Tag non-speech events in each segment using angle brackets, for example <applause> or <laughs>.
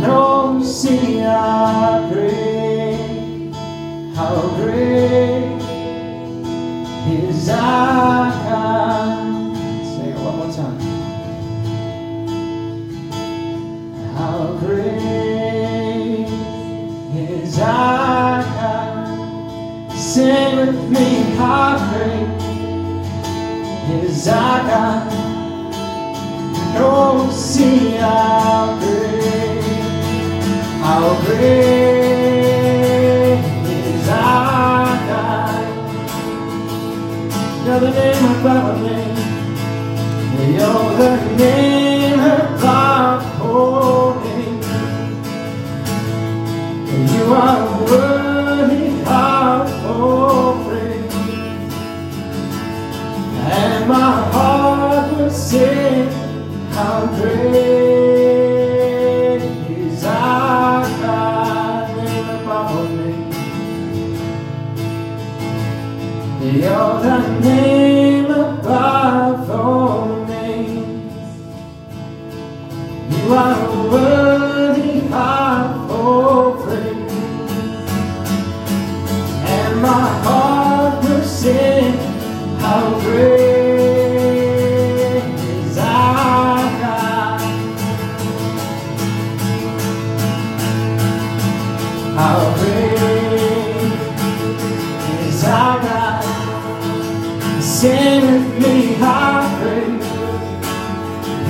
No, see how great, how great is our God. Say it one more time. How great is our God. Sing with me, how great is our God. No, see how great is our God. The name above name. The name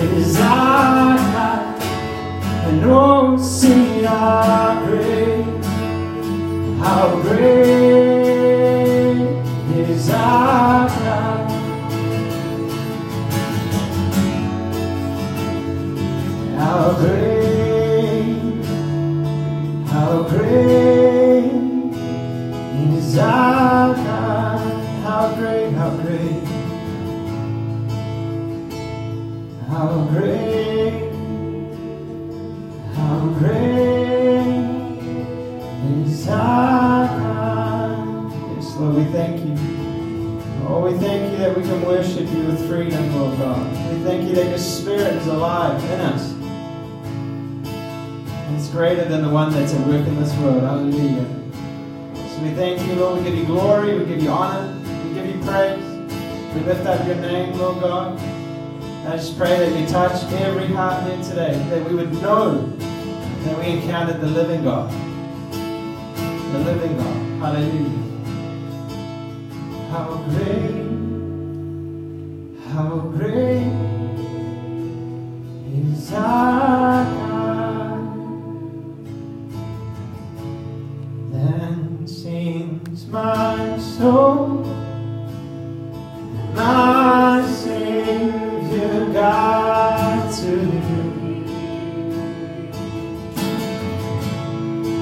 is our God. And oh, see how great, how great is our freedom, Lord God. We thank you that your spirit is alive in us. And it's greater than the one that's at work in this world. Hallelujah. So we thank you, Lord. We give you glory. We give you honor. We give you praise. We lift up your name, Lord God. I just pray that you touch every heart here today, that we would know that we encountered the living God. The living God. Hallelujah. How great, how great is our God. Then sings my soul, my Savior God to you.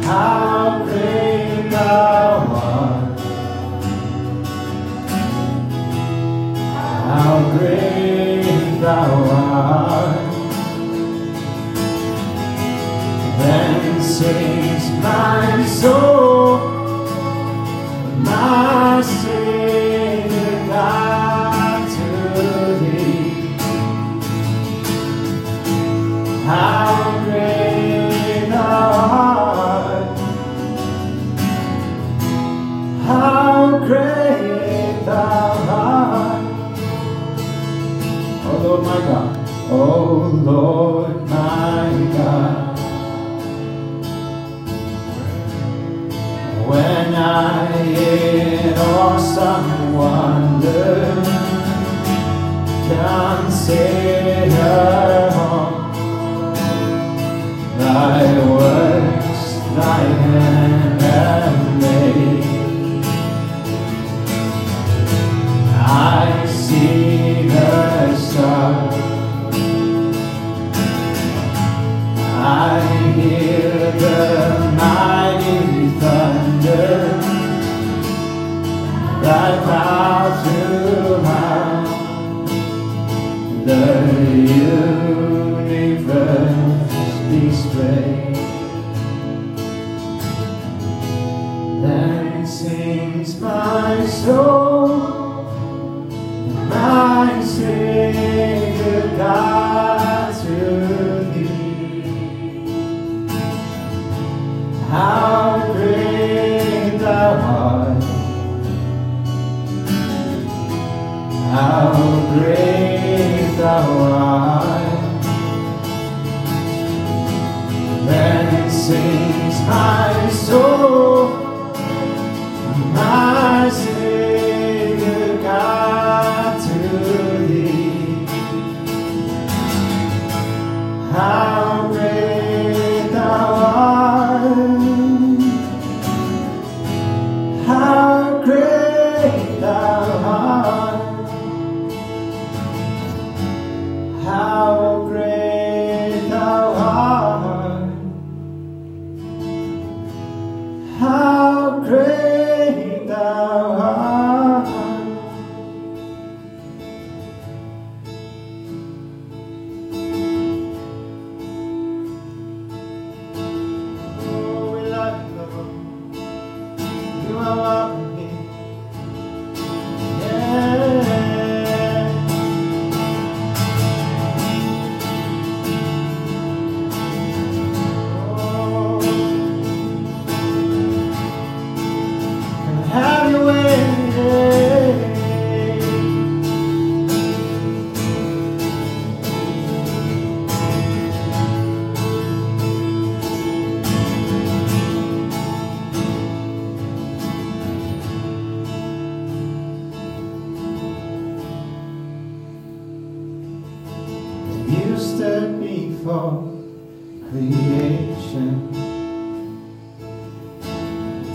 How great thou my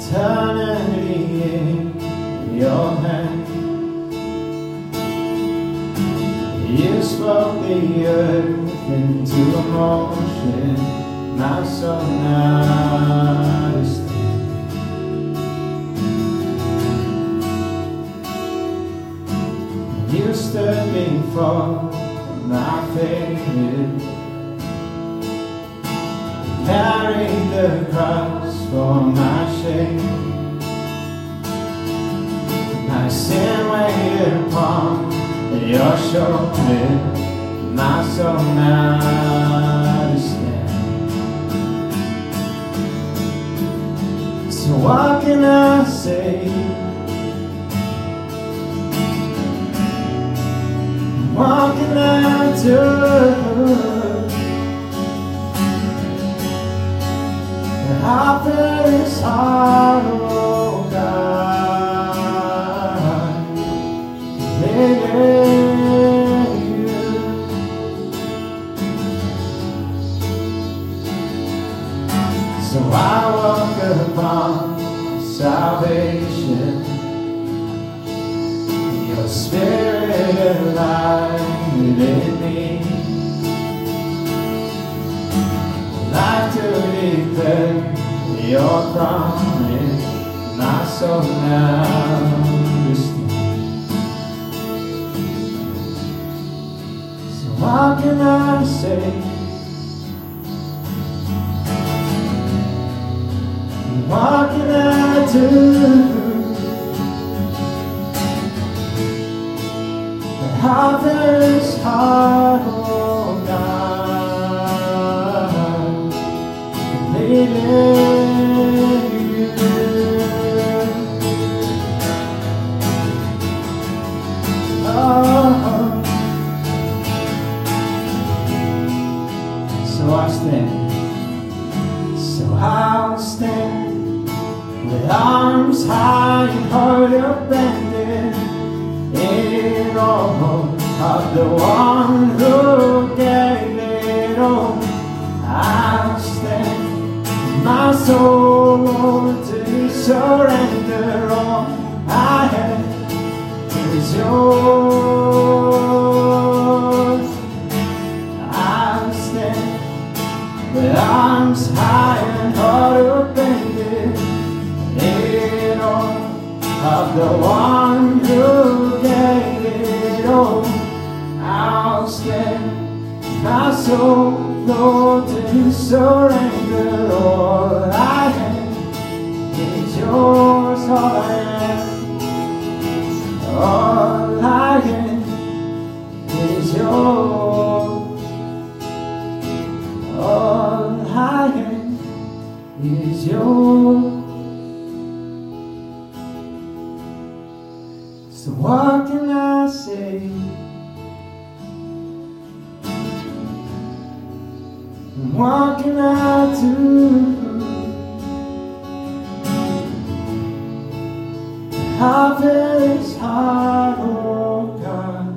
eternity in your hand. You spoke the earth into motion, my soul now is You stood before my failure, carried the cross for my shame. My sin weighed upon your shoulder, my soul now stand. So what can I say? What can I do? Hard, oh God. Baby, So I walk upon salvation. Your spirit alive me. Life to your promise. My soul now is So what can I say? What can I do? The is hard, oh God. The one who gave it all. I'll stand, my soul, to surrender soul, Lord, to surrender What can I do? I feel this heart, oh God.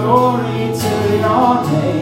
Glory to your name.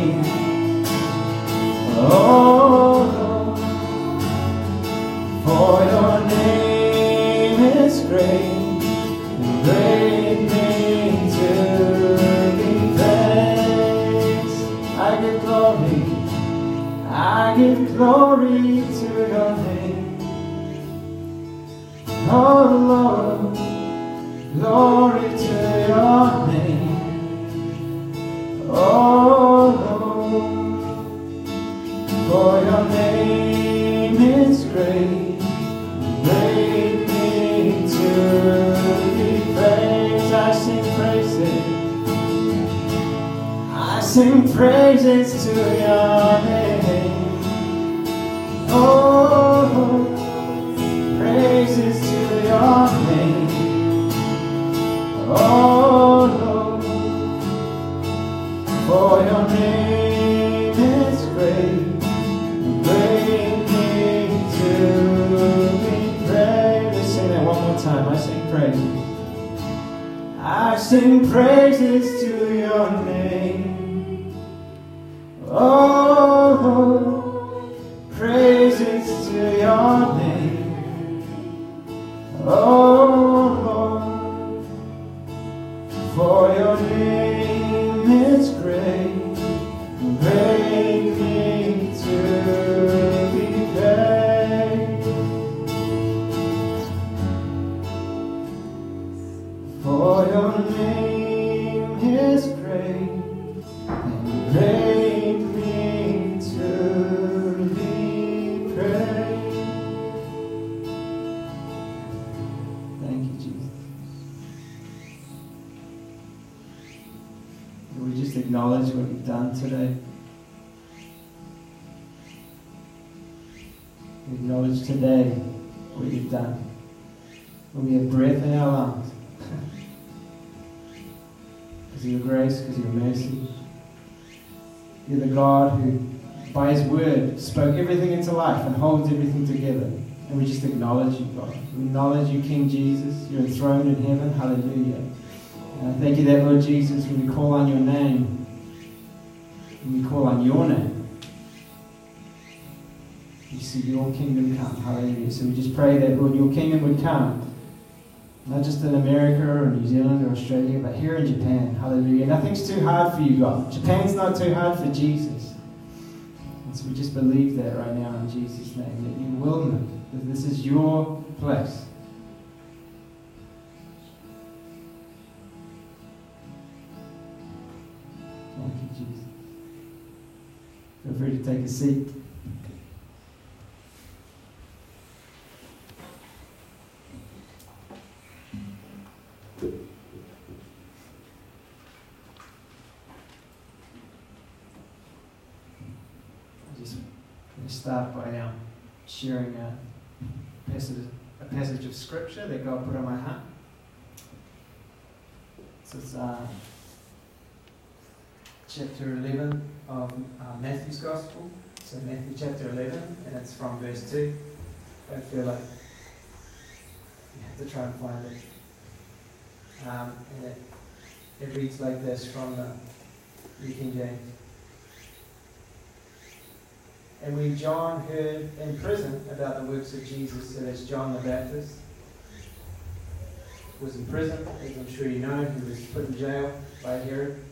Acknowledge what you've done today? We acknowledge today what you've done. When we have breath in our lungs. Grace, because of your mercy. You're the God who, by His word, spoke everything into life and holds everything together. And we just acknowledge you, God. We acknowledge you, King Jesus. You're enthroned in heaven. Hallelujah. And I thank you that, Lord Jesus, when we call on your name, when we call on your name, you see your kingdom come. Hallelujah. So we just pray that, Lord, your kingdom would come. Not just in America or New Zealand or Australia, but here in Japan. Hallelujah. Nothing's too hard for you, God. Japan's not too hard for Jesus. And so we just believe that right now in Jesus' name, that you will move, that this is your place. Thank you, Jesus. Feel free to take a seat. start by um, sharing a passage, a passage of scripture that God put on my heart. So it's uh, chapter 11 of uh, Matthew's Gospel. So Matthew chapter 11, and it's from verse 2. I feel like you have to try and find it. Um, and it, it reads like this from the New King James. And when John heard in prison about the works of Jesus, so that's John the Baptist, was in prison, as I'm sure you know, he was put in jail by Herod.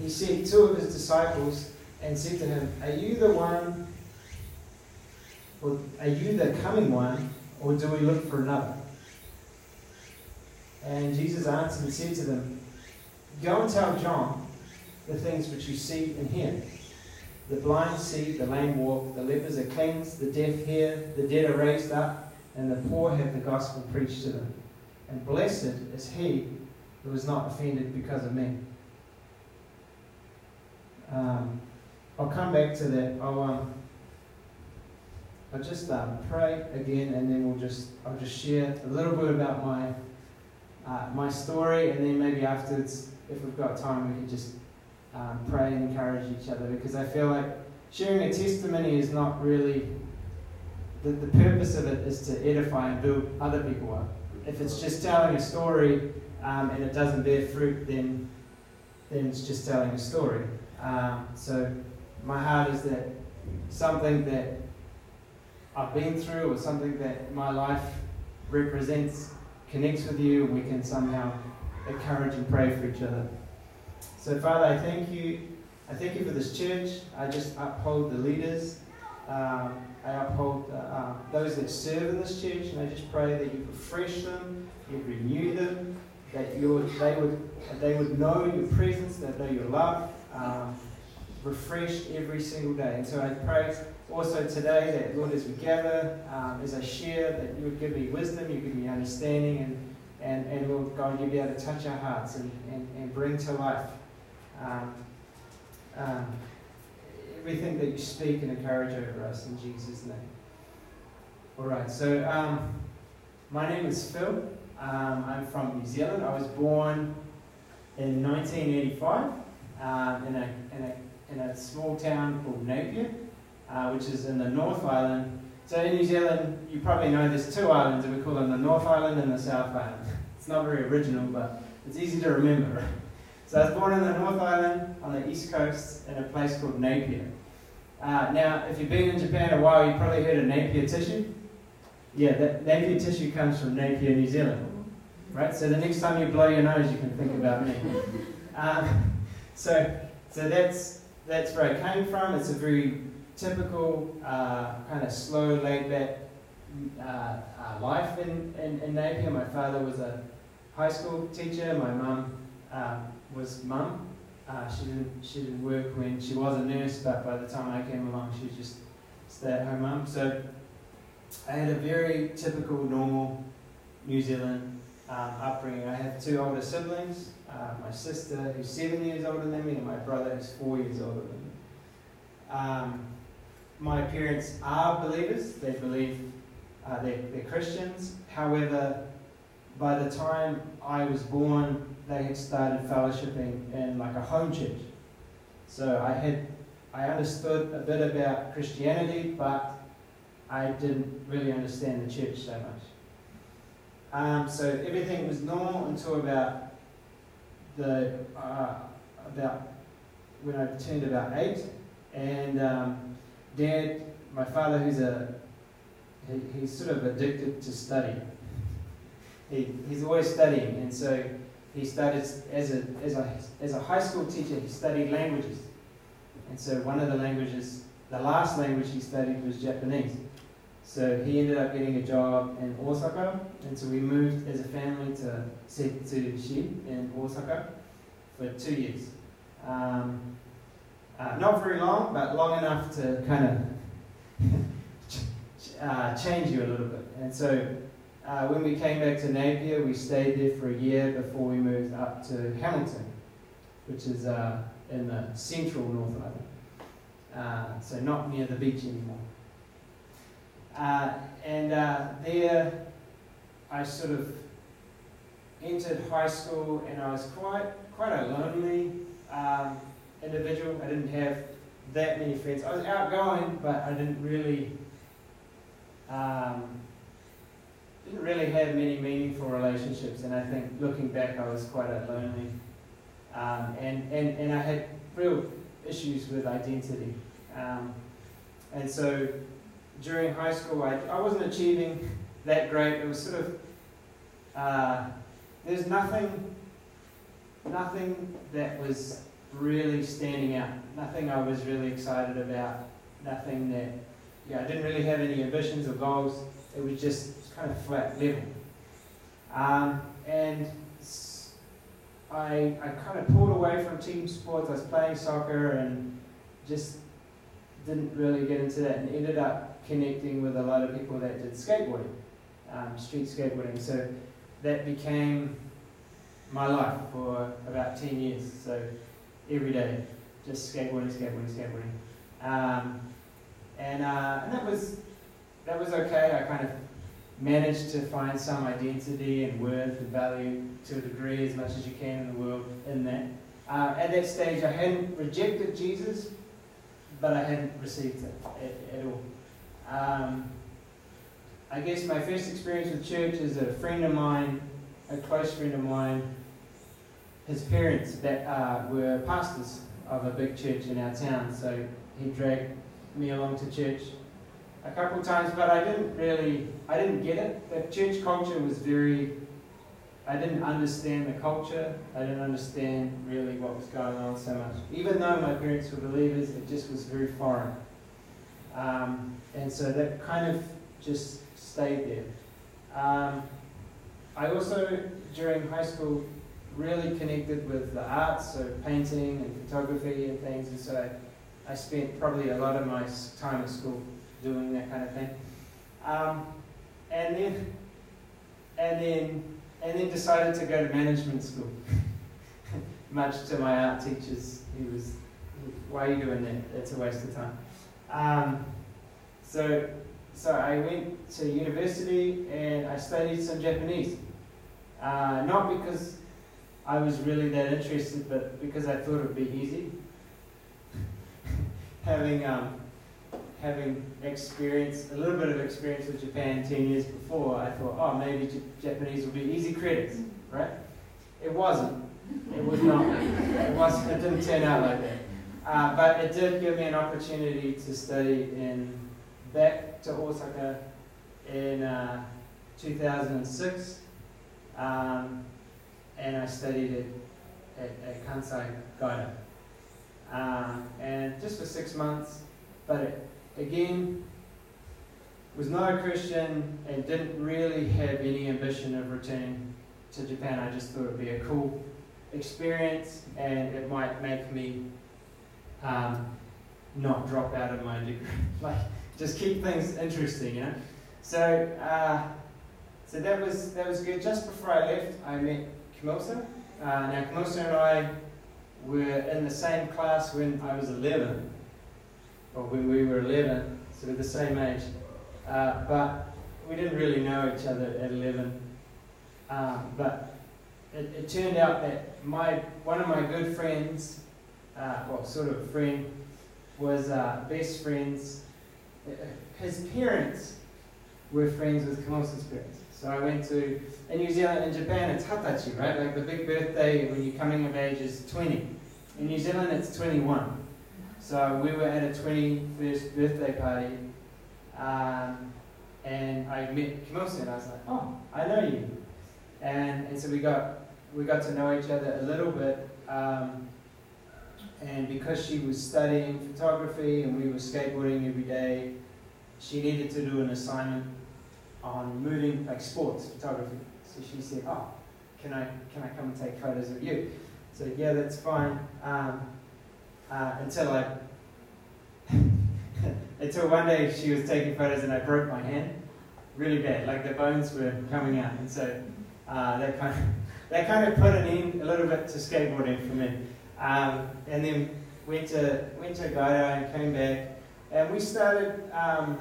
He sent two of his disciples and said to him, Are you the one, or are you the coming one, or do we look for another? And Jesus answered and said to them, Go and tell John the things which you see and hear. The blind see, the lame walk, the lepers are cleansed, the deaf hear, the dead are raised up, and the poor have the gospel preached to them. And blessed is he who is not offended because of me. Um, I'll come back to that. I'll, um, I'll just um, pray again, and then we'll just I'll just share a little bit about my uh, my story, and then maybe afterwards, if we've got time, we can just um, pray and encourage each other because I feel like sharing a testimony is not really the, the purpose of it is to edify and build other people up. If it's just telling a story um, and it doesn't bear fruit, then then it's just telling a story. Um, so my heart is that something that I've been through or something that my life represents connects with you, and we can somehow encourage and pray for each other. So, Father, I thank you. I thank you for this church. I just uphold the leaders. Um, I uphold uh, uh, those that serve in this church, and I just pray that you refresh them, you renew them, that you would, they would they would know your presence, that know your love, um, refreshed every single day. And so I pray also today that Lord, as we gather, um, as I share, that you would give me wisdom, you give me understanding, and and, and Lord God, you'd be able to touch our hearts and, and, and bring to life um, um, everything that you speak and encourage over us in Jesus' name. All right, so um, my name is Phil. Um, I'm from New Zealand. I was born in 1985 um, in, a, in, a, in a small town called Napier, uh, which is in the North Island. So in New Zealand, you probably know there's two islands, and we call them the North Island and the South Island. <laughs> It's not very original, but it's easy to remember. So I was born in the North Island on the east coast in a place called Napier. Uh, now, if you've been in Japan a while, you've probably heard of Nepia tissue. Yeah, that Nepia tissue comes from Napier, New Zealand. Right? So the next time you blow your nose, you can think about me. Um, <laughs> <laughs> so, so that's that's where I came from. It's a very typical, uh, kind of slow, laid back uh, uh, life in, in, in, Napier. My father was a high school teacher. My mum um, was mum. Uh, she didn't she didn't work when she was a nurse, but by the time I came along, she was just stay-at-home mum. So I had a very typical, normal New Zealand um, upbringing. I have two older siblings. Uh, my sister, who's seven years older than me, and my brother, who's four years older than me. Um, my parents are believers. They believe uh, they're, they're Christians. However, by the time I was born, they had started fellowshipping in like a home church. So I had I understood a bit about Christianity, but I didn't really understand the church so much. Um, so everything was normal until about the uh, about when I turned about eight, and um, Dad, my father, who's a he, he's sort of addicted to study. He, he's always studying, and so he studied as a, as, a, as a high school teacher, he studied languages. And so one of the languages, the last language he studied was Japanese. So he ended up getting a job in Osaka, and so we moved as a family to Setsushi in Osaka for two years. Um, Uh, not very long, but long enough to kind of <laughs> uh, change you a little bit. And so uh, when we came back to Napier, we stayed there for a year before we moved up to Hamilton, which is uh, in the central North Island. Uh, so not near the beach anymore. Uh, and uh, there, I sort of entered high school, and I was quite quite a lonely um, individual. I didn't have that many friends. I was outgoing, but I didn't really um, didn't really have many meaningful relationships. And I think looking back, I was quite lonely, um, and, and and I had real issues with identity. Um, and so during high school, I, I wasn't achieving that great. It was sort of, uh, there's nothing, nothing that was really standing out. Nothing I was really excited about. Nothing that, yeah, I didn't really have any ambitions or goals. It was just kind of flat level. Um, and I, I kind of pulled away from team sports. I was playing soccer and just didn't really get into that and ended up connecting with a lot of people that did skateboarding, um, street skateboarding. So that became my life for about 10 years. So every day, just skateboarding, skateboarding, skateboarding. Um, and, uh, and that was that was okay. I kind of managed to find some identity and worth and value to a degree as much as you can in the world in that. Uh, at that stage, I hadn't rejected Jesus, but I hadn't received it at, at all. Um, I guess my first experience with church is a friend of mine, a close friend of mine, his parents that uh, were pastors of a big church in our town, so he dragged me along to church a couple times, but I didn't really, I didn't get it. The church culture was very I didn't understand the culture. I didn't understand really what was going on so much. Even though my parents were believers, it just was very foreign. Um, and so that kind of just stayed there. Um, I also, during high school, really connected with the arts, so painting and photography and things. And so I, I spent probably a lot of my time at school doing that kind of thing. Um, and then, and then and then decided to go to management school. <laughs> Much to my art teacher's, he was, why are you doing that? It's a waste of time. Um, so, so I went to university and I studied some Japanese. Uh, not because I was really that interested, but because I thought it would be easy. <laughs> Having um, having experienced a little bit of experience with Japan 10 years before, I thought, oh, maybe J- Japanese will be easy credits, right? It wasn't. It was not. It, was, it didn't turn out like that. Uh, but it did give me an opportunity to study in back to Osaka in uh, 2006. Um, and I studied it at, at Kansai Gaidai. Uh, and just for six months, but it, again, was not a Christian and didn't really have any ambition of returning to Japan. I just thought it would be a cool experience and it might make me um, not drop out of my degree. <laughs> like, just keep things interesting, you know? So, uh, so that was, that was good. Just before I left, I met Kimosa. Uh, now, Kimosa and I were in the same class when I was 11 when we were 11, so we're the same age. Uh, but we didn't really know each other at 11. Um, but it, it, turned out that my one of my good friends, uh, well, sort of friend, was uh, best friends. Uh, his parents were friends with Kimosa's parents. So I went to, in New Zealand, in Japan, it's Hatachi, right? Like the big birthday when you're coming of age is 20. In New Zealand, it's 21. So we were at a 21st birthday party, um, and I met Kimosa, and I was like, "Oh, I know you," and and so we got we got to know each other a little bit. Um, and because she was studying photography and we were skateboarding every day, she needed to do an assignment on moving like sports photography. So she said, "Oh, can I can I come and take photos of you?" So yeah, that's fine. Um, uh, until <laughs> I until one day she was taking photos and I broke my hand really bad, like the bones were coming out, and so uh, that kind of <laughs> that kind of put an end a little bit to skateboarding for me. Um, and then went to went to Gaia and came back, and we started, um,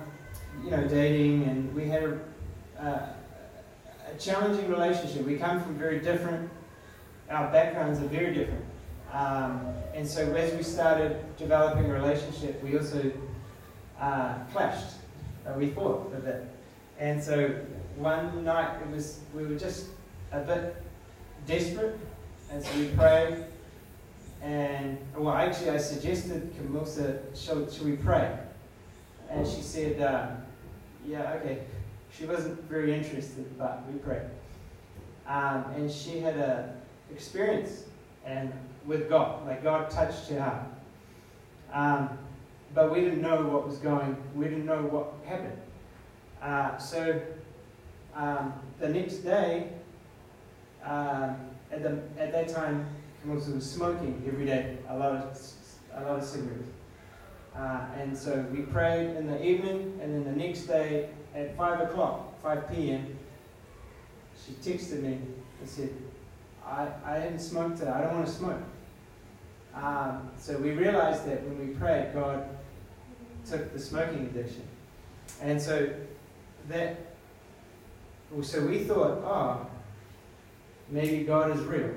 you know, dating, and we had a, uh, a challenging relationship. We come from very different, our backgrounds are very different, um, and so as we started developing a relationship, we also uh, clashed. Uh, we fought a bit, and so one night it was we were just a bit desperate, and so we prayed. And well, actually, I suggested Camilsa, should, should we pray? And she said, uh, yeah, okay. She wasn't very interested, but we prayed. Um, and she had a experience and with God, like God touched her heart. Um, but we didn't know what was going. We didn't know what happened. Uh, so um, the next day, um, at, the, at that time, Camilsa was smoking every day, a lot of, a lot of cigarettes. Uh, and so we prayed in the evening, and then the next day at 5 o'clock, 5 p.m., she texted me and said, I, I haven't smoked today, I don't want to smoke. Um, so we realized that when we prayed, God took the smoking addiction. And so that, so we thought, oh, maybe God is real.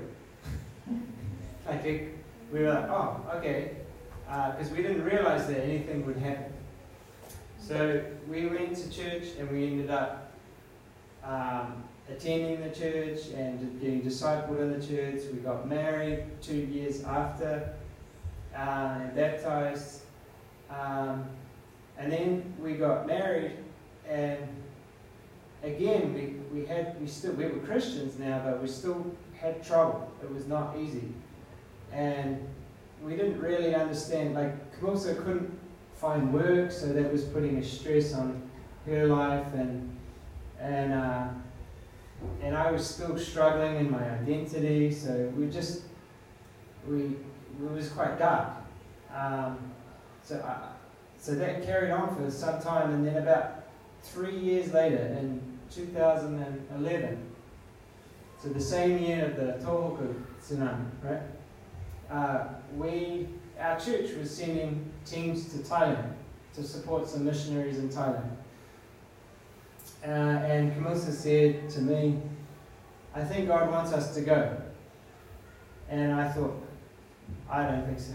<laughs> like it, we were like, oh, okay, because uh, we didn't realize that anything would happen. So we went to church and we ended up um, attending the church and getting discipled in the church. We got married two years after uh, and baptized. Um, and then we got married and again, we, we had we still we were Christians now, but we still had trouble. It was not easy, and we didn't really understand. Like Camilsa couldn't find work, so that was putting a stress on her life, and and uh, and I was still struggling in my identity. So we just we it was quite dark. Um, so I, so that carried on for some time, and then about three years later, in 2011, so the same year of the Tohoku tsunami, right? Uh, we, our church was sending teams to Thailand to support some missionaries in Thailand. Uh, and Camilsa said to me, I think God wants us to go. And I thought, I don't think so.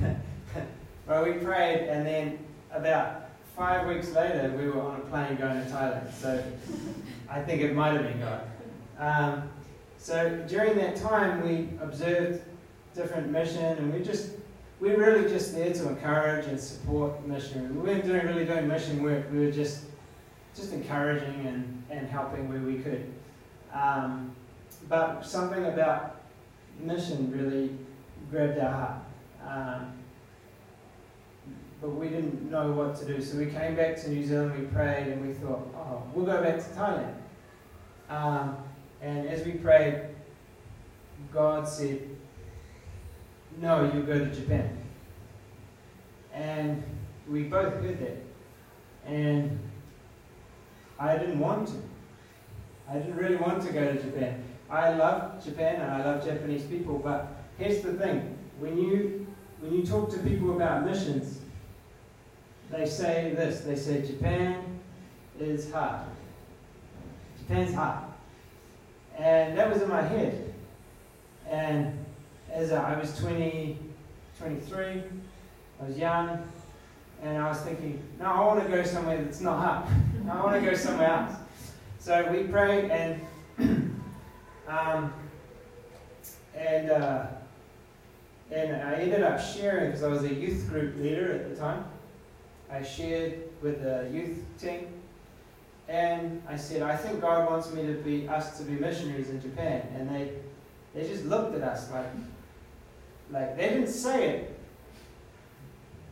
<laughs> well, we prayed, and then about five weeks later, we were on a plane going to Thailand. So I think it might have been God. Um, so during that time, we observed different mission, and we just we were really just there to encourage and support missionaries. We weren't doing really doing mission work. We were just just encouraging and, and helping where we could. Um, but something about mission really grabbed our heart. Um, but we didn't know what to do. So we came back to New Zealand, we prayed, and we thought, oh, we'll go back to Thailand. Um, and as we prayed, God said, no, you go to Japan. And we both heard that. And I didn't want to. I didn't really want to go to Japan. I love Japan and I love Japanese people, but here's the thing. When you when you talk to people about missions, they say this. They say Japan is hard. Japan's hard. And that was in my head. And as I was 20, 23, I was young, and I was thinking, no, I want to go somewhere that's not hard. <laughs> I want to go somewhere else. So we prayed, and <clears throat> um, and uh, and I ended up sharing because I was a youth group leader at the time. I shared with the youth team, and I said, I think God wants me to be us to be missionaries in Japan. And they they just looked at us like like they didn't say it,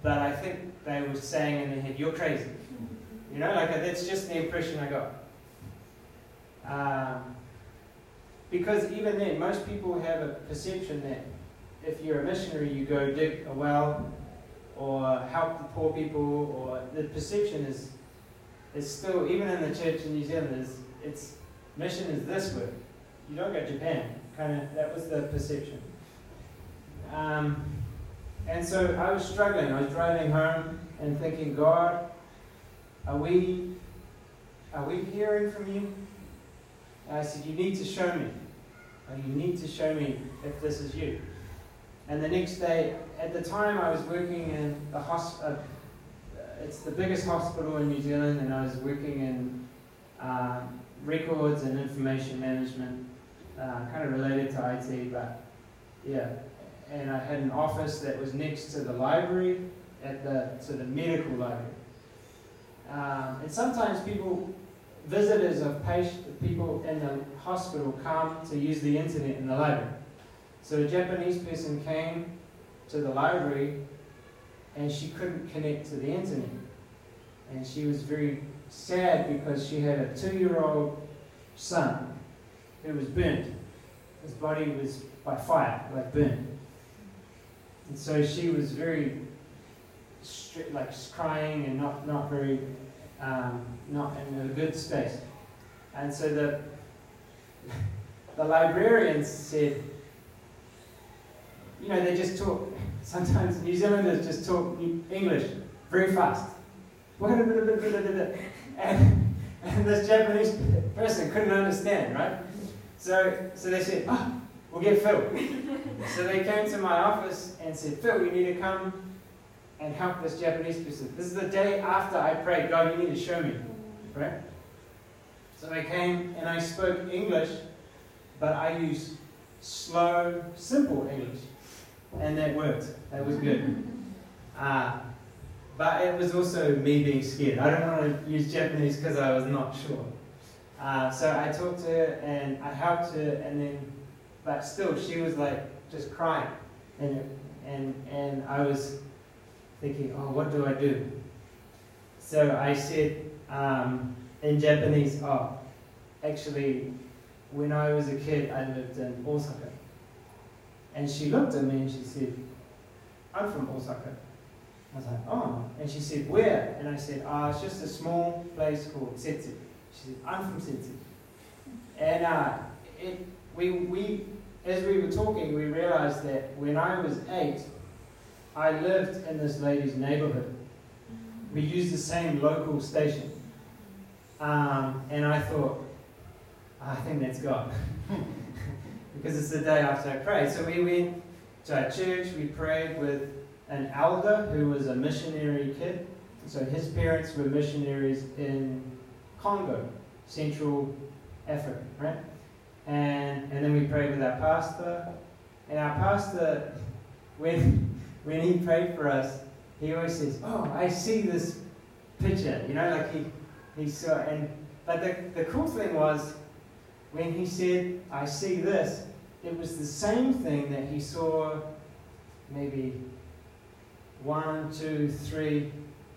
but I think they were saying in their head, "You're crazy." You know, like that's just the impression I got. Um, because even then, most people have a perception that if you're a missionary, you go dig a well or help the poor people, or the perception is, is still, even in the church in New Zealand, is it's mission is this way. You don't go to Japan. Kind of, that was the perception. Um, and so I was struggling. I was driving home and thinking, God, are we, are we hearing from you? And I said, you need to show me. You need to show me if this is you. And the next day, at the time, I was working in the hospital. Uh, it's the biggest hospital in New Zealand, and I was working in uh, records and information management, uh, kind of related to IT, but yeah. And I had an office that was next to the library, at the to the medical library. Um, and sometimes people, visitors of patient, people in the hospital, come to use the internet in the library. So a Japanese person came to the library and she couldn't connect to the internet. And she was very sad because she had a two year old son who was burnt. His body was by fire, like burnt. And so she was very like crying and not, not very, um, not in a good space. And so the, <laughs> the librarians said, you know, they just talk, <laughs> sometimes New Zealanders just talk English very fast. And, and this Japanese person couldn't understand, right? So, so they said, oh, we'll get Phil. <laughs> so they came to my office and said, Phil, you need to come and help this Japanese person. This is the day after I prayed, God, you need to show me, right? So I came and I spoke English, but I used slow, simple English and that worked. That was good. <laughs> Uh, but it was also me being scared. I don't want to use Japanese because I was not sure. Uh, so I talked to her and I helped her, and then, but still, she was like just crying, and and and I was thinking, oh, what do I do? So I said um, in Japanese, oh, actually, when I was a kid, I lived in Osaka. And she looked at me and she said, I'm from Osaka. I was like, oh. And she said, where? And I said, ah, oh, it's just a small place called Settsu. She said, I'm from Settsu. And uh, it, we, we, as we were talking, we realized that when I was eight, I lived in this lady's neighborhood. We used the same local station. Um, and I thought, I think that's God. <laughs> because it's the day after I prayed. So we went to our church, we prayed with an elder who was a missionary kid. So his parents were missionaries in Congo, Central Africa, right? And, and then we prayed with our pastor. And our pastor, when, when he prayed for us, he always says, Oh, I see this picture. You know, like he, he saw. And, but the, the cool thing was, when he said, I see this, it was the same thing that he saw maybe one, two, three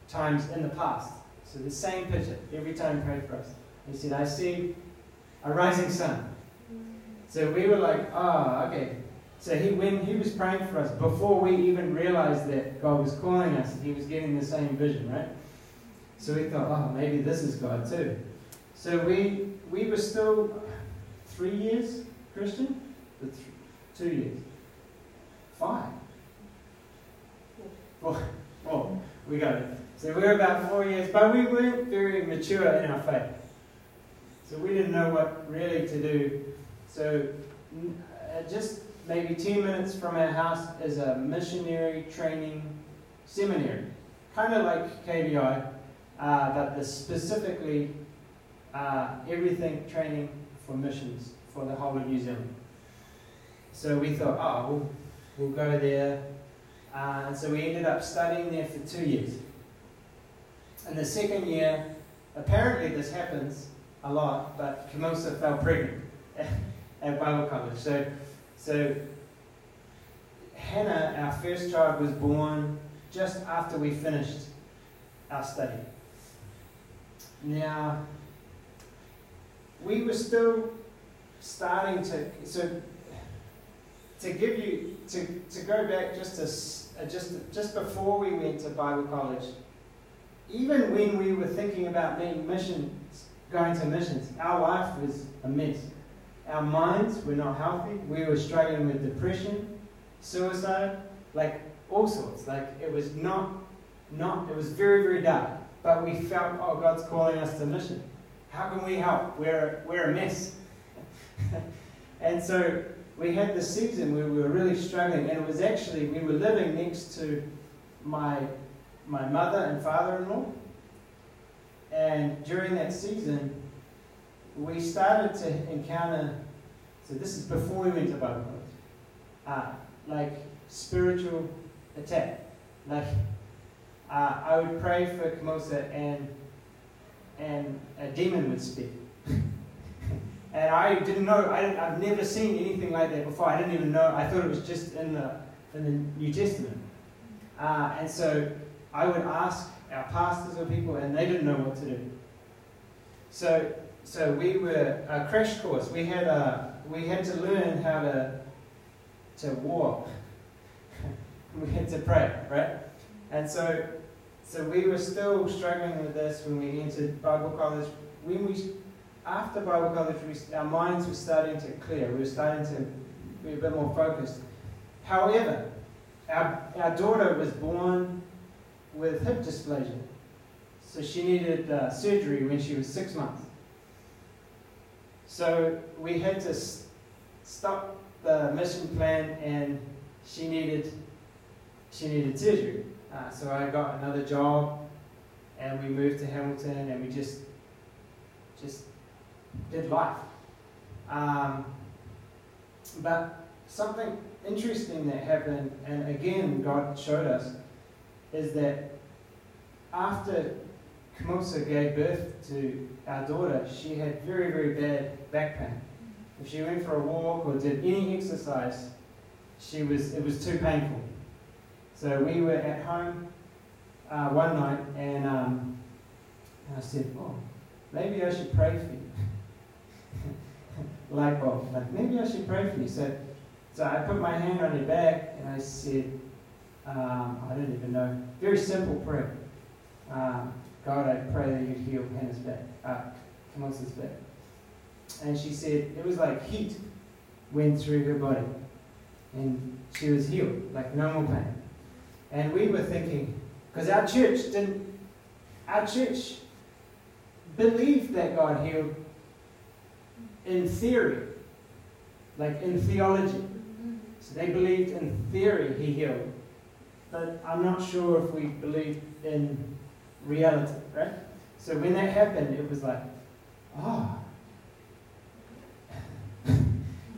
times in the past. So the same picture every time he prayed for us. He said, I see a rising sun. So we were like, oh, okay. So he, when he was praying for us, before we even realized that God was calling us, he was getting the same vision, right? So we thought, oh, maybe this is God too. So we, we were still three years Christian, th- two years, five, four. Oh, we got it. So we were about four years, but we weren't very mature in our faith. So we didn't know what really to do. So uh, just maybe 10 minutes from our house is a missionary training seminary, kind of like KBI, uh, but the specifically uh, everything training for missions for the whole of New Zealand. So we thought, oh, we'll, we'll go there. Uh, and so we ended up studying there for two years. In the second year, apparently this happens a lot, but Kamosa fell pregnant <laughs> at Bible college. So, so Hannah, our first child, was born just after we finished our study. Now, we were still starting to, so to give you to, to go back just to, uh, just just before we went to Bible college, even when we were thinking about being missions, going to missions, our life was a mess. Our minds were not healthy. We were struggling with depression, suicide, like all sorts. Like it was not not it was very very dark. But we felt, oh, God's calling us to mission. How can we help? We're we're a mess. <laughs> and so we had this season where we were really struggling, and it was actually, we were living next to my, my mother and father in law. And during that season, we started to encounter, so this is before we went to college, uh, like spiritual attack. Like, uh, I would pray for Kamosa and, and a demon would speak. <laughs> And I didn't know, I have never seen anything like that before. I didn't even know, I thought it was just in the, in the New Testament. Uh, and so I would ask our pastors or people, and they didn't know what to do. So, so we were a crash course. We had a, we had to learn how to to walk. <laughs> we had to pray, right? And so, so we were still struggling with this when we entered Bible college. When we after Bible college, we, our minds were starting to clear. We were starting to be a bit more focused. However, our, our daughter was born with hip dysplasia. So she needed uh, surgery when she was six months. So we had to stop the mission plan and she needed, she needed surgery. Uh, so I got another job and we moved to Hamilton and we just, just did life. Um, but something interesting that happened, and again, God showed us, is that after Kamosa gave birth to our daughter, she had very, very bad back pain. If she went for a walk or did any exercise, she was, it was too painful. So we were at home uh, one night, and, um, and I said, "Oh, maybe I should pray for you." <laughs> light bulb. Like, maybe I should pray for you. So, so I put my hand on her back and I said, um, I don't even know, very simple prayer. Um, God, I pray that you'd heal Hannah's back, uh, Kamosa's back. And she said, it was like heat went through her body. And she was healed, like no more pain. And we were thinking, because our church didn't, our church believed that God healed in theory, like in theology. So they believed in theory he healed. But I'm not sure if we believed in reality, right? So when that happened, it was like, oh, <laughs>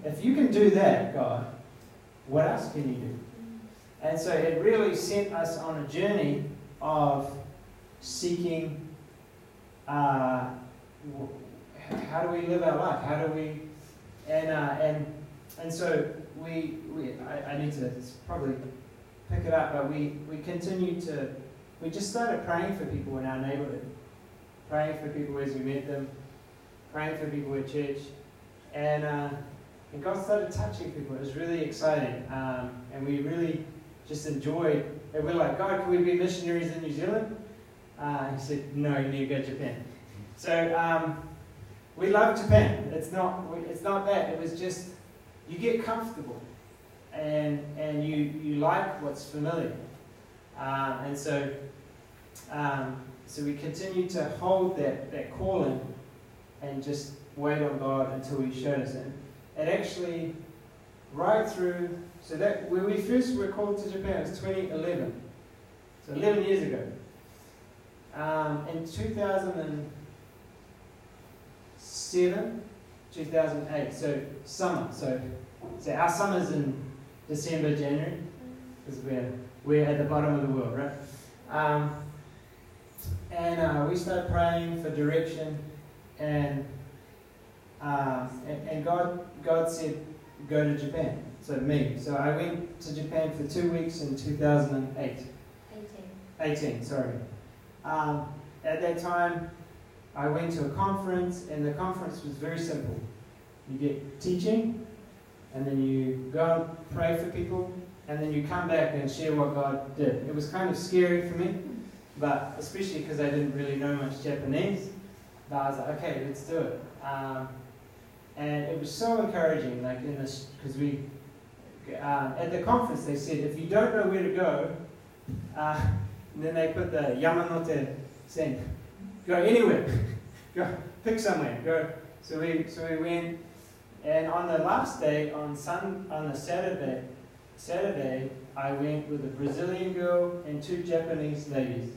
if you can do that, God, what else can you do? And so it really sent us on a journey of seeking uh, how do we live our life? How do we, and uh, and and so we, we I, I need to probably pick it up, but we we continue to, we just started praying for people in our neighborhood, praying for people as we met them, praying for people at church, and uh, and God started touching people. It was really exciting, um, and we really just enjoyed. And we're like, God, can we be missionaries in New Zealand? Uh, he said, No, you need to go to Japan. So. Um, we love Japan. It's not, it's not that. It was just, you get comfortable and, and you, you like what's familiar. Um, and so, um, so we continue to hold that, that calling and just wait on God until He showed us. And actually, right through, so that when we first were called to Japan, it was 2011. So 11 years ago. Um, in 2007, 2008, So summer. So, so our summer's in December, January, because we're, we're at the bottom of the world, right? Um, and uh, we started praying for direction, and, uh, and, and God, God said, go to Japan. So me. So I went to Japan for two weeks in 2008. 18. 18, sorry. Um, at that time, I went to a conference, and the conference was very simple. You get teaching, and then you go and pray for people, and then you come back and share what God did. It was kind of scary for me, but especially because I didn't really know much Japanese. But I was like, okay, let's do it. Um, and it was so encouraging, like in this, because we, uh, at the conference they said, if you don't know where to go, uh, then they put the Yamanote saying, go anywhere, <laughs> go pick somewhere, go. So we, so we went, and on the last day, on sun, on the Saturday, Saturday, I went with a Brazilian girl and two Japanese ladies,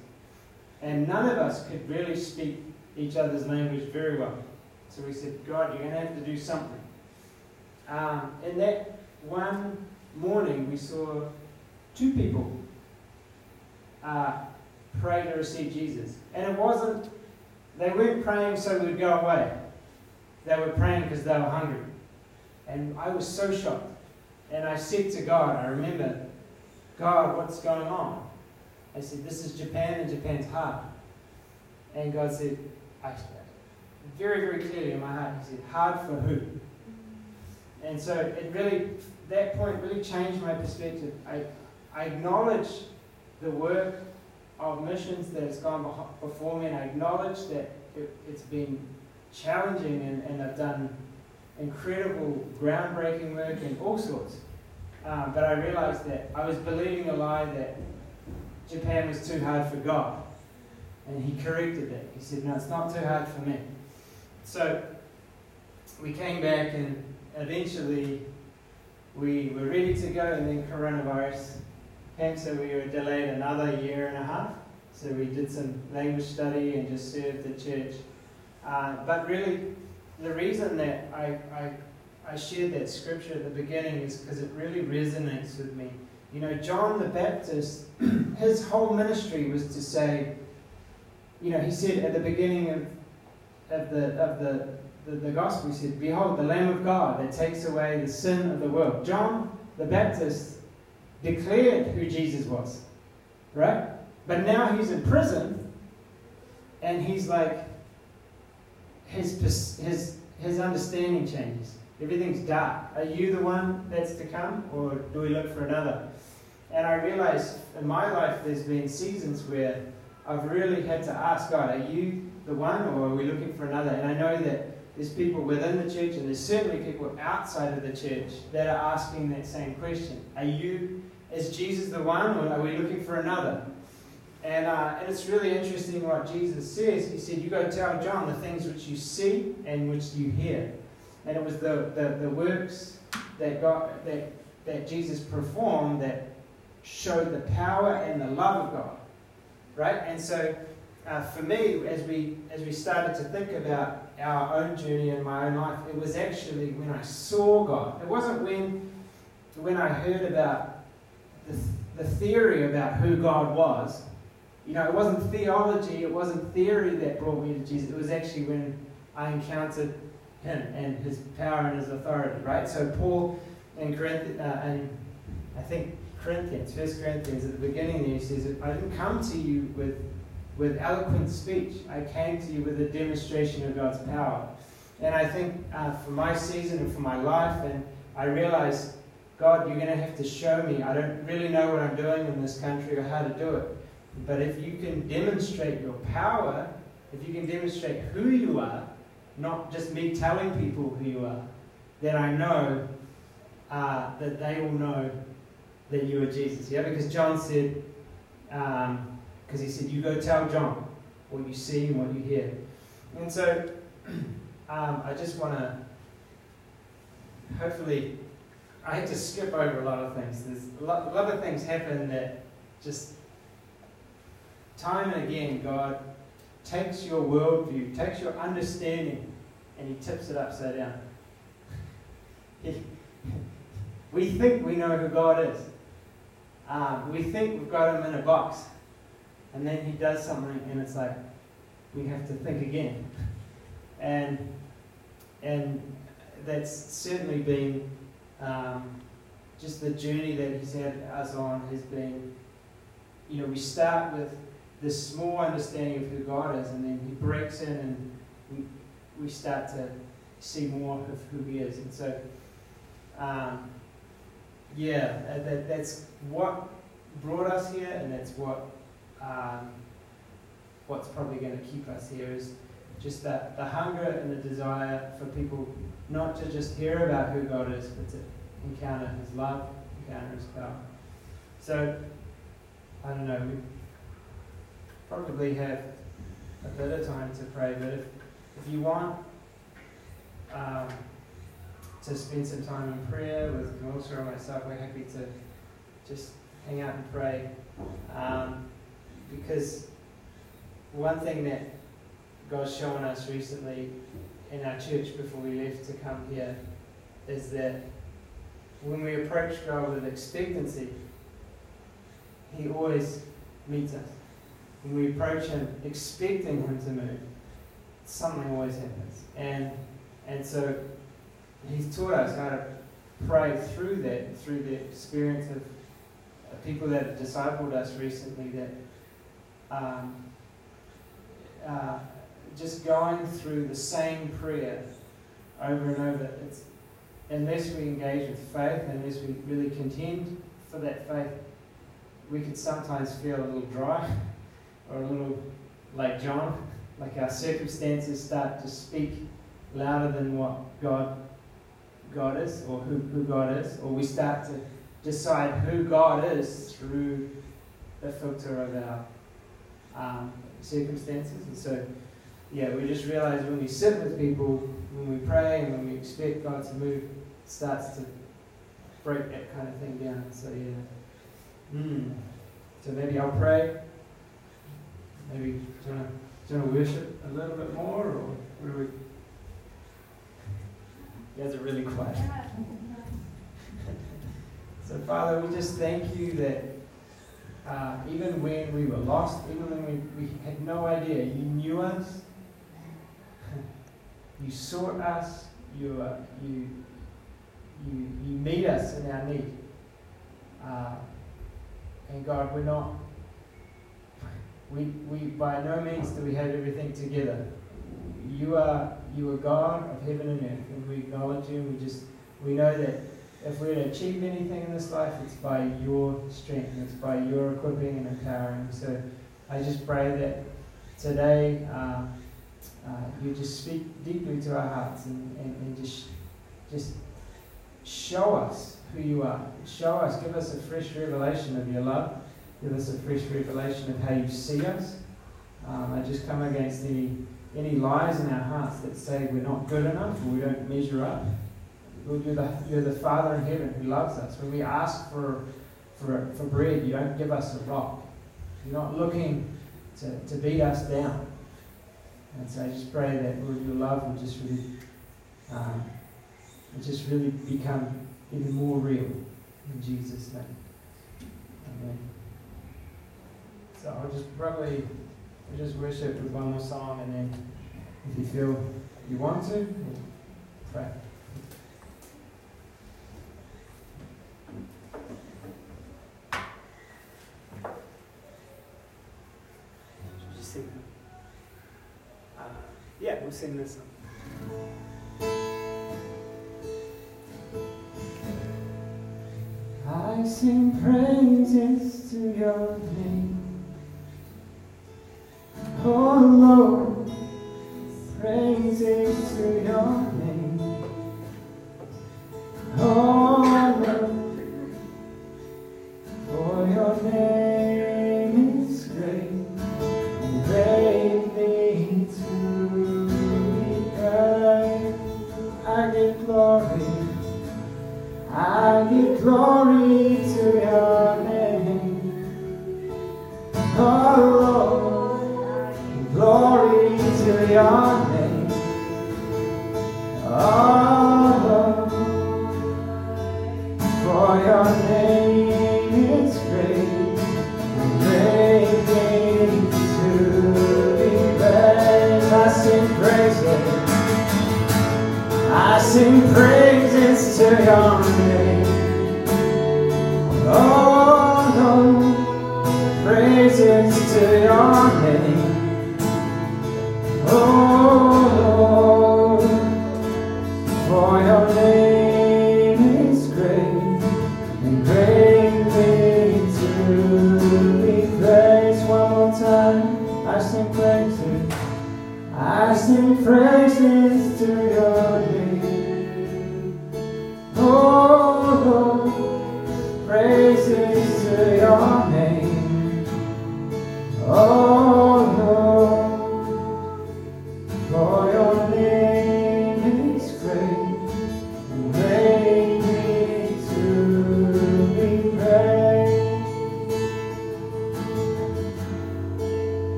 and none of us could really speak each other's language very well. So we said, God, you're going to have to do something. Um, and that one morning, we saw two people uh, pray to receive Jesus. And it wasn't, they weren't praying so we'd go away. They were praying because they were hungry. And I was so shocked. And I said to God, I remember, God, what's going on? I said, This is Japan and Japan's hard. And God said, I, said, very, very clearly in my heart, He said, Hard for who? And so it really, that point really changed my perspective. I, I acknowledge the work of missions that has gone before me, and I acknowledge that it, has been challenging and, and I've done incredible, groundbreaking work and all sorts. Um, but I realized that I was believing a lie that Japan was too hard for God. And he corrected that. He said, No, it's not too hard for me. So we came back and eventually we were ready to go, and then coronavirus came, so we were delayed another year and a half. So we did some language study and just served the church. Uh, but really, the reason that I, I, I shared that scripture at the beginning is because it really resonates with me. You know, John the Baptist, <clears throat> his whole ministry was to say, you know, he said at the beginning of, of, the, of the, the, the gospel, he said, Behold, the Lamb of God that takes away the sin of the world. John the Baptist declared who Jesus was, right? But now he's in prison, and he's like, his, his, his understanding changes. Everything's dark. Are you the one that's to come, or do we look for another? And I realize in my life there's been seasons where I've really had to ask God, are you the one, or are we looking for another? And I know that there's people within the church, and there's certainly people outside of the church that are asking that same question. Are you, is Jesus the one, or are we looking for another? And, uh, and it's really interesting what Jesus says. He said, You go tell John the things which you see and which you hear. And it was the, the, the works that, God, that, that Jesus performed that showed the power and the love of God. Right? And so uh, for me, as we, as we started to think about our own journey in my own life, it was actually when I saw God. It wasn't when, when I heard about the, the theory about who God was you know, it wasn't theology, it wasn't theory that brought me to Jesus. It was actually when I encountered him and his power and his authority, right? So Paul in Corinthians, uh, and I think Corinthians, First Corinthians, at the beginning there, he says, I didn't come to you with, with eloquent speech. I came to you with a demonstration of God's power. And I think uh, for my season and for my life, and I realized, God, you're going to have to show me. I don't really know what I'm doing in this country or how to do it. But if you can demonstrate your power, if you can demonstrate who you are, not just me telling people who you are, then I know uh, that they will know that you are Jesus. Yeah, because John said, because um, he said, you go tell John what you see and what you hear. And so <clears throat> um, I just want to, hopefully, I had to skip over a lot of things. There's a lot, a lot of things happen that just time and again, God takes your worldview, takes your understanding, and He tips it upside down. <laughs> we think we know who God is. Um, we think we've got Him in a box. And then He does something, and it's like, we have to think again. <laughs> And, and that's certainly been um, just the journey that He's had us on has been, you know, we start with this small understanding of who God is, and then He breaks in and we, we start to see more of who He is. And so um, yeah, that, that's what brought us here, and that's what um, what's probably going to keep us here is just that the hunger and the desire for people not to just hear about who God is, but to encounter His love, encounter His power. So, I don't know, probably have a bit of time to pray, but if, if you want um, to spend some time in prayer with Melissa or myself, we're happy to just hang out and pray. Um, because one thing that God's shown us recently in our church before we left to come here is that when we approach God with expectancy, He always meets us. When we approach Him expecting Him to move, something always happens. And, and so He's taught us how to pray through that, through the experience of people that have discipled us recently that um, uh, just going through the same prayer over and over. It's, unless we engage with faith, unless we really contend for that faith, we could sometimes feel a little dry <laughs> or a little like John, like our circumstances start to speak louder than what God God is or who, who God is, or we start to decide who God is through the filter of our um, circumstances. And so, yeah, we just realize when we sit with people, when we pray, and when we expect God to move, starts to break that kind of thing down. So, yeah. Mm. So maybe I'll pray. Maybe to, want to worship a little bit more, or what do we? You guys are really quiet. <laughs> so, Father, we just thank you that uh, even when we were lost, even when we, we had no idea, you knew us, <laughs> you sought us, you, uh, you, you, you meet us in our need. Uh, and God, we're not, we, we by no means do we have everything together. You are, you are God of heaven and earth, and we acknowledge you, and we just, we know that if we're to achieve anything in this life, it's by your strength, it's by your equipping and empowering. So I just pray that today uh, uh, you just speak deeply to our hearts and, and, and just, just show us who you are. Show us, give us a fresh revelation of your love. Give us a fresh revelation of how you see us. Um, I just come against any, any lies in our hearts that say we're not good enough or we don't measure up. Lord, you're the, you're the Father in heaven who loves us. When we ask for, for, for bread, you don't give us a rock. You're not looking to, to beat us down. And so I just pray that, Lord, your love will just really, um, will just really become even more real. In Jesus' name. Amen. So I'll just probably we'll just worship with one more song, and then if you feel you want to, pray. Yeah, we'll sing this I sing praises to your name. Oh Lord, praises to your name. Oh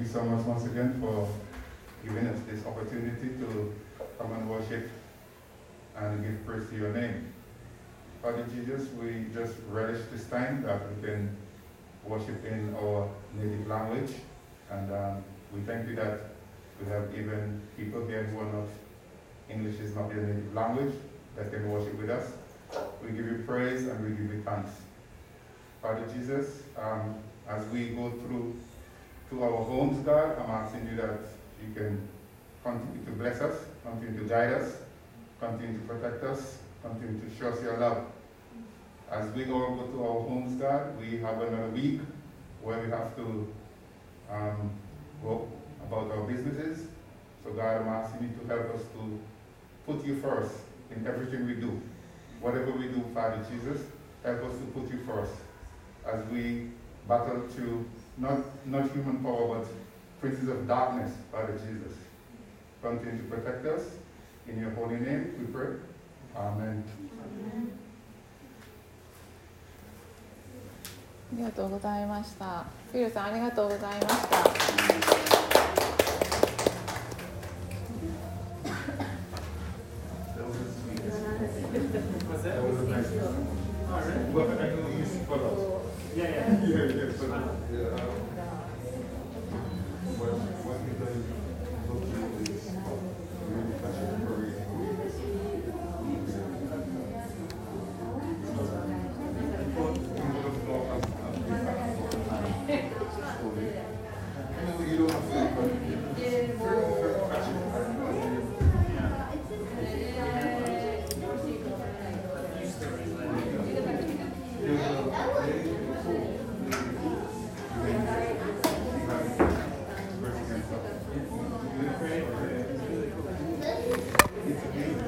you so much once again for giving us this opportunity to come and worship and give praise to your name. Father Jesus, we just relish this time that we can worship in our native language. And um, we thank you that we have even people here who are not, English is not their native language, that can worship with us. We give you praise and we give you thanks. Father Jesus, um, as we go through to our homes, God, I'm asking you that you can continue to bless us, continue to guide us, continue to protect us, continue to show us your love. As we all go to our homes, God, we have another week where we have to um, go about our businesses. So God, I'm asking you to help us to put you first in everything we do. Whatever we do, Father Jesus, help us to put you first as we battle to not, not human power, but princes of darkness, Father Jesus. Continue to protect us. In your holy name, we pray. Amen. ありがとうございました。フィルさん、ありがとうございました。 What's That was a nice one. Oh, really? Well, I know you see photos. Yeah, yeah. <laughs> Yeah,